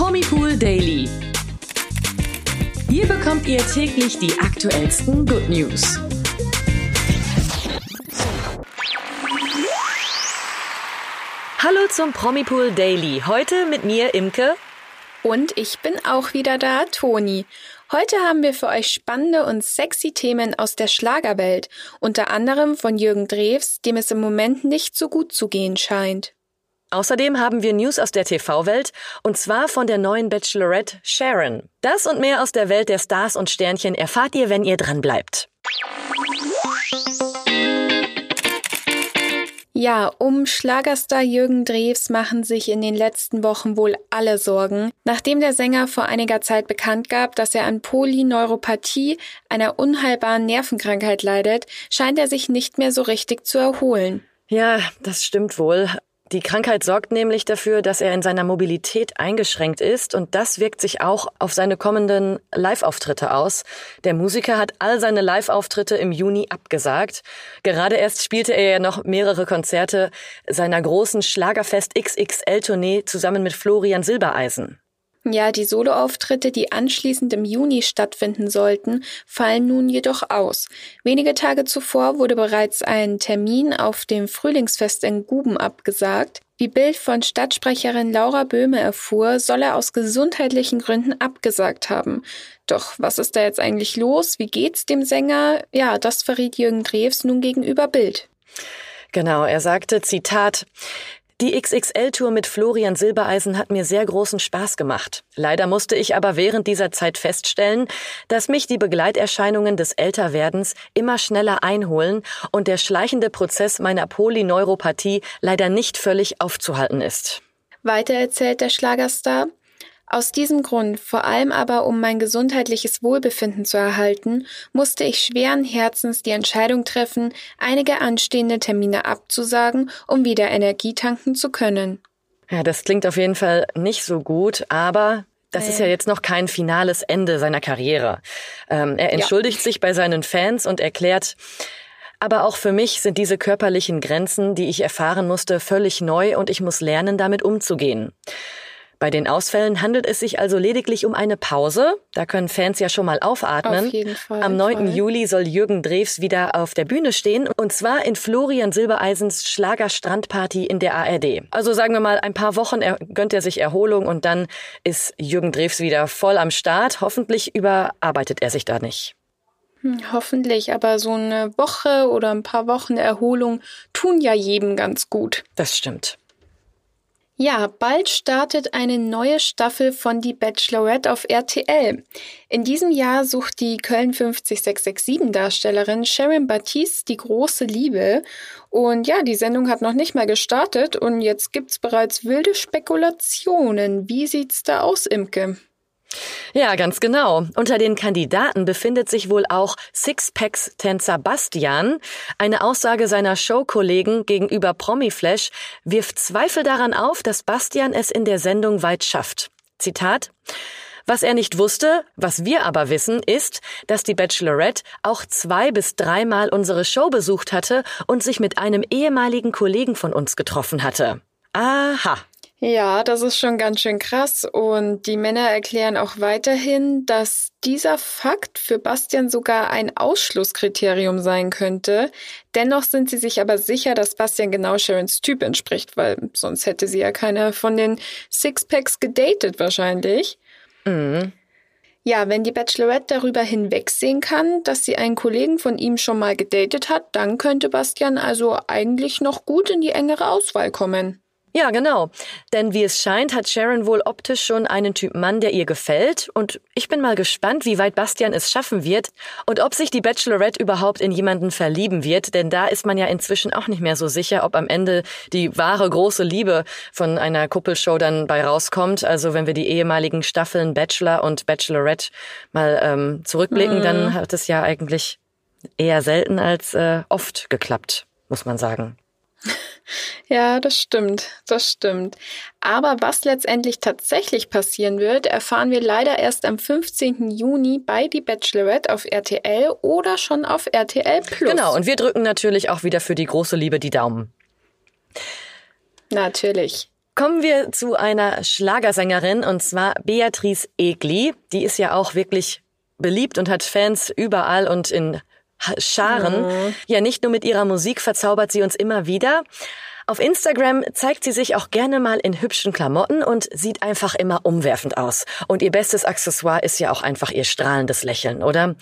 Promipool Daily. Hier bekommt ihr täglich die aktuellsten Good News. Hallo zum Promipool Daily. Heute mit mir Imke. Und ich bin auch wieder da, Toni. Heute haben wir für euch spannende und sexy Themen aus der Schlagerwelt, unter anderem von Jürgen Drews, dem es im Moment nicht so gut zu gehen scheint. Außerdem haben wir News aus der TV-Welt und zwar von der neuen Bachelorette Sharon. Das und mehr aus der Welt der Stars und Sternchen erfahrt ihr, wenn ihr dran bleibt. Ja, um Schlagerstar Jürgen Drews machen sich in den letzten Wochen wohl alle Sorgen, nachdem der Sänger vor einiger Zeit bekannt gab, dass er an Polyneuropathie, einer unheilbaren Nervenkrankheit leidet, scheint er sich nicht mehr so richtig zu erholen. Ja, das stimmt wohl. Die Krankheit sorgt nämlich dafür, dass er in seiner Mobilität eingeschränkt ist und das wirkt sich auch auf seine kommenden Live-Auftritte aus. Der Musiker hat all seine Live-Auftritte im Juni abgesagt. Gerade erst spielte er ja noch mehrere Konzerte seiner großen Schlagerfest XXL-Tournee zusammen mit Florian Silbereisen. Ja, die Soloauftritte, die anschließend im Juni stattfinden sollten, fallen nun jedoch aus. Wenige Tage zuvor wurde bereits ein Termin auf dem Frühlingsfest in Guben abgesagt. Wie Bild von Stadtsprecherin Laura Böhme erfuhr, soll er aus gesundheitlichen Gründen abgesagt haben. Doch was ist da jetzt eigentlich los? Wie geht's dem Sänger? Ja, das verriet Jürgen Drews nun gegenüber Bild. Genau, er sagte, Zitat, die XXL-Tour mit Florian Silbereisen hat mir sehr großen Spaß gemacht. Leider musste ich aber während dieser Zeit feststellen, dass mich die Begleiterscheinungen des Älterwerdens immer schneller einholen und der schleichende Prozess meiner Polyneuropathie leider nicht völlig aufzuhalten ist. Weiter erzählt der Schlagerstar, aus diesem Grund, vor allem aber um mein gesundheitliches Wohlbefinden zu erhalten, musste ich schweren Herzens die Entscheidung treffen, einige anstehende Termine abzusagen, um wieder Energie tanken zu können. Ja, das klingt auf jeden Fall nicht so gut, aber das ist ja jetzt noch kein finales Ende seiner Karriere. Ähm, er entschuldigt ja. sich bei seinen Fans und erklärt, aber auch für mich sind diese körperlichen Grenzen, die ich erfahren musste, völlig neu und ich muss lernen, damit umzugehen. Bei den Ausfällen handelt es sich also lediglich um eine Pause. Da können Fans ja schon mal aufatmen. Auf jeden Fall, Am 9. Voll. Juli soll Jürgen Drews wieder auf der Bühne stehen und zwar in Florian Silbereisens Schlagerstrandparty in der ARD. Also sagen wir mal, ein paar Wochen gönnt er sich Erholung und dann ist Jürgen Drews wieder voll am Start. Hoffentlich überarbeitet er sich da nicht. Hm, hoffentlich, aber so eine Woche oder ein paar Wochen Erholung tun ja jedem ganz gut. Das stimmt. Ja, bald startet eine neue Staffel von Die Bachelorette auf RTL. In diesem Jahr sucht die Köln 50667 Darstellerin Sharon Baptiste die große Liebe. Und ja, die Sendung hat noch nicht mal gestartet und jetzt gibt's bereits wilde Spekulationen. Wie sieht's da aus, Imke? Ja, ganz genau. Unter den Kandidaten befindet sich wohl auch Sixpacks-Tänzer Bastian. Eine Aussage seiner Showkollegen gegenüber Promiflash wirft Zweifel daran auf, dass Bastian es in der Sendung weit schafft. Zitat was er nicht wusste, was wir aber wissen, ist, dass die Bachelorette auch zwei bis dreimal unsere Show besucht hatte und sich mit einem ehemaligen Kollegen von uns getroffen hatte. Aha. Ja, das ist schon ganz schön krass. Und die Männer erklären auch weiterhin, dass dieser Fakt für Bastian sogar ein Ausschlusskriterium sein könnte. Dennoch sind sie sich aber sicher, dass Bastian genau Sharons Typ entspricht, weil sonst hätte sie ja keiner von den Sixpacks gedatet wahrscheinlich. Mhm. Ja, wenn die Bachelorette darüber hinwegsehen kann, dass sie einen Kollegen von ihm schon mal gedatet hat, dann könnte Bastian also eigentlich noch gut in die engere Auswahl kommen. Ja, genau. Denn wie es scheint, hat Sharon wohl optisch schon einen Typ Mann, der ihr gefällt. Und ich bin mal gespannt, wie weit Bastian es schaffen wird und ob sich die Bachelorette überhaupt in jemanden verlieben wird. Denn da ist man ja inzwischen auch nicht mehr so sicher, ob am Ende die wahre große Liebe von einer Kuppelshow dann bei rauskommt. Also wenn wir die ehemaligen Staffeln Bachelor und Bachelorette mal ähm, zurückblicken, mhm. dann hat es ja eigentlich eher selten als äh, oft geklappt, muss man sagen. Ja, das stimmt, das stimmt. Aber was letztendlich tatsächlich passieren wird, erfahren wir leider erst am 15. Juni bei Die Bachelorette auf RTL oder schon auf RTL Plus. Genau, und wir drücken natürlich auch wieder für die große Liebe die Daumen. Natürlich. Kommen wir zu einer Schlagersängerin und zwar Beatrice Egli. Die ist ja auch wirklich beliebt und hat Fans überall und in Scharen. Mhm. Ja, nicht nur mit ihrer Musik verzaubert sie uns immer wieder. Auf Instagram zeigt sie sich auch gerne mal in hübschen Klamotten und sieht einfach immer umwerfend aus. Und ihr bestes Accessoire ist ja auch einfach ihr strahlendes Lächeln, oder?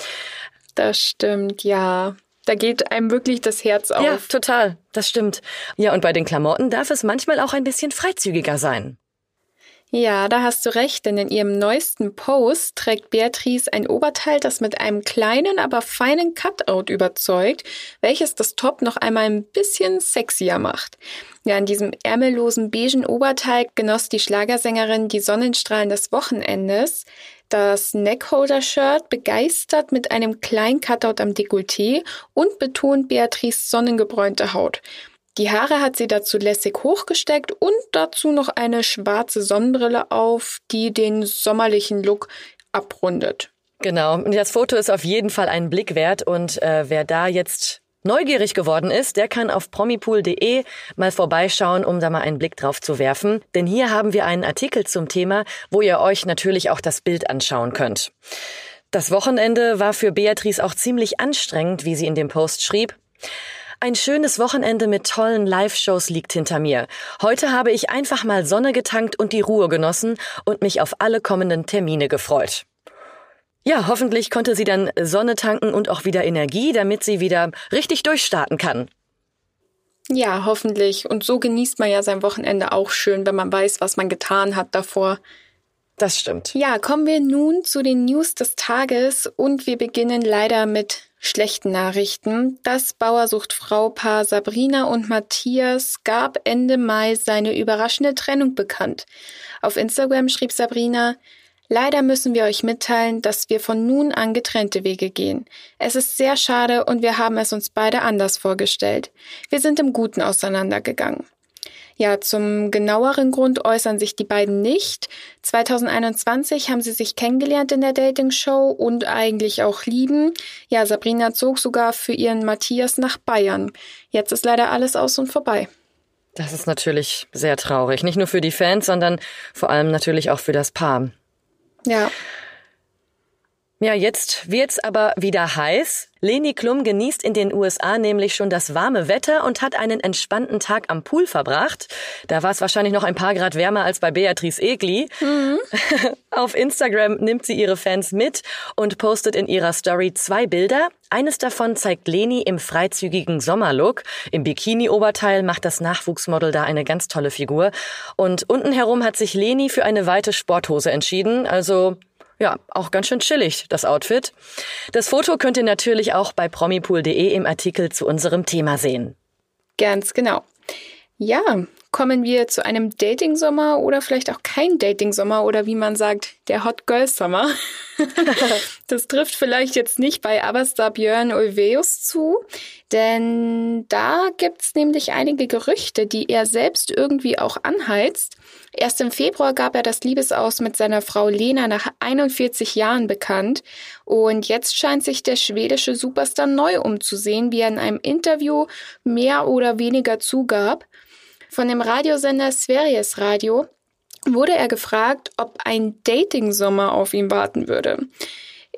Das stimmt, ja. Da geht einem wirklich das Herz auf. Ja, total. Das stimmt. Ja, und bei den Klamotten darf es manchmal auch ein bisschen freizügiger sein. Ja, da hast du recht, denn in ihrem neuesten Post trägt Beatrice ein Oberteil, das mit einem kleinen, aber feinen Cutout überzeugt, welches das Top noch einmal ein bisschen sexier macht. Ja, in diesem ärmellosen beigen Oberteil genoss die Schlagersängerin die Sonnenstrahlen des Wochenendes. Das Neckholder-Shirt begeistert mit einem kleinen Cutout am Dekolleté und betont Beatrice sonnengebräunte Haut. Die Haare hat sie dazu lässig hochgesteckt und dazu noch eine schwarze Sonnenbrille auf, die den sommerlichen Look abrundet. Genau, das Foto ist auf jeden Fall einen Blick wert und äh, wer da jetzt neugierig geworden ist, der kann auf promipool.de mal vorbeischauen, um da mal einen Blick drauf zu werfen. Denn hier haben wir einen Artikel zum Thema, wo ihr euch natürlich auch das Bild anschauen könnt. Das Wochenende war für Beatrice auch ziemlich anstrengend, wie sie in dem Post schrieb. Ein schönes Wochenende mit tollen Live-Shows liegt hinter mir. Heute habe ich einfach mal Sonne getankt und die Ruhe genossen und mich auf alle kommenden Termine gefreut. Ja, hoffentlich konnte sie dann Sonne tanken und auch wieder Energie, damit sie wieder richtig durchstarten kann. Ja, hoffentlich. Und so genießt man ja sein Wochenende auch schön, wenn man weiß, was man getan hat davor. Das stimmt. Ja, kommen wir nun zu den News des Tages und wir beginnen leider mit schlechten Nachrichten. Das Bauersucht-Frau-Paar Sabrina und Matthias gab Ende Mai seine überraschende Trennung bekannt. Auf Instagram schrieb Sabrina, Leider müssen wir euch mitteilen, dass wir von nun an getrennte Wege gehen. Es ist sehr schade und wir haben es uns beide anders vorgestellt. Wir sind im Guten auseinandergegangen. Ja, zum genaueren Grund äußern sich die beiden nicht. 2021 haben sie sich kennengelernt in der Dating-Show und eigentlich auch lieben. Ja, Sabrina zog sogar für ihren Matthias nach Bayern. Jetzt ist leider alles aus und vorbei. Das ist natürlich sehr traurig. Nicht nur für die Fans, sondern vor allem natürlich auch für das Paar. Ja. Ja, jetzt wird's aber wieder heiß. Leni Klum genießt in den USA nämlich schon das warme Wetter und hat einen entspannten Tag am Pool verbracht. Da war es wahrscheinlich noch ein paar Grad wärmer als bei Beatrice Egli. Mhm. Auf Instagram nimmt sie ihre Fans mit und postet in ihrer Story zwei Bilder. Eines davon zeigt Leni im freizügigen Sommerlook. Im Bikini-Oberteil macht das Nachwuchsmodel da eine ganz tolle Figur. Und unten herum hat sich Leni für eine weite Sporthose entschieden. Also ja, auch ganz schön chillig, das Outfit. Das Foto könnt ihr natürlich auch bei promipool.de im Artikel zu unserem Thema sehen. Ganz genau. Ja, kommen wir zu einem Dating-Sommer oder vielleicht auch kein Dating-Sommer oder wie man sagt, der Hot Girl Sommer. das trifft vielleicht jetzt nicht bei Avastar Björn Ulveus zu, denn da gibt's nämlich einige Gerüchte, die er selbst irgendwie auch anheizt. Erst im Februar gab er das Liebesaus mit seiner Frau Lena nach 41 Jahren bekannt und jetzt scheint sich der schwedische Superstar neu umzusehen, wie er in einem Interview mehr oder weniger zugab. Von dem Radiosender Sveriges Radio wurde er gefragt, ob ein Dating-Sommer auf ihn warten würde.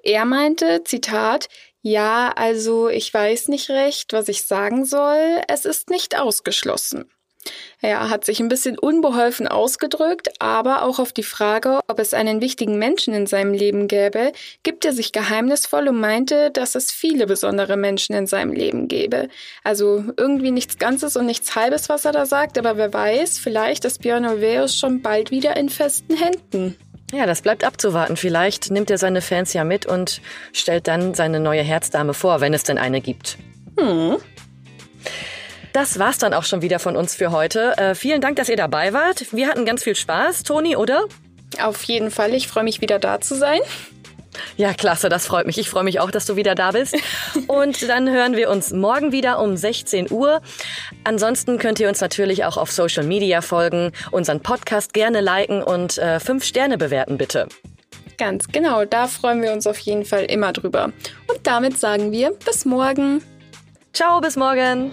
Er meinte, Zitat, ja, also ich weiß nicht recht, was ich sagen soll, es ist nicht ausgeschlossen. Er hat sich ein bisschen unbeholfen ausgedrückt, aber auch auf die Frage, ob es einen wichtigen Menschen in seinem Leben gäbe, gibt er sich geheimnisvoll und meinte, dass es viele besondere Menschen in seinem Leben gäbe. Also irgendwie nichts Ganzes und nichts Halbes, was er da sagt, aber wer weiß, vielleicht ist Björn Ulvaeus schon bald wieder in festen Händen. Ja, das bleibt abzuwarten. Vielleicht nimmt er seine Fans ja mit und stellt dann seine neue Herzdame vor, wenn es denn eine gibt. Hm. Das war's dann auch schon wieder von uns für heute. Äh, vielen Dank, dass ihr dabei wart. Wir hatten ganz viel Spaß, Toni, oder? Auf jeden Fall. Ich freue mich wieder da zu sein. Ja, klasse, das freut mich. Ich freue mich auch, dass du wieder da bist. Und dann hören wir uns morgen wieder um 16 Uhr. Ansonsten könnt ihr uns natürlich auch auf Social Media folgen, unseren Podcast gerne liken und äh, fünf Sterne bewerten, bitte. Ganz genau, da freuen wir uns auf jeden Fall immer drüber. Und damit sagen wir bis morgen. Ciao, bis morgen.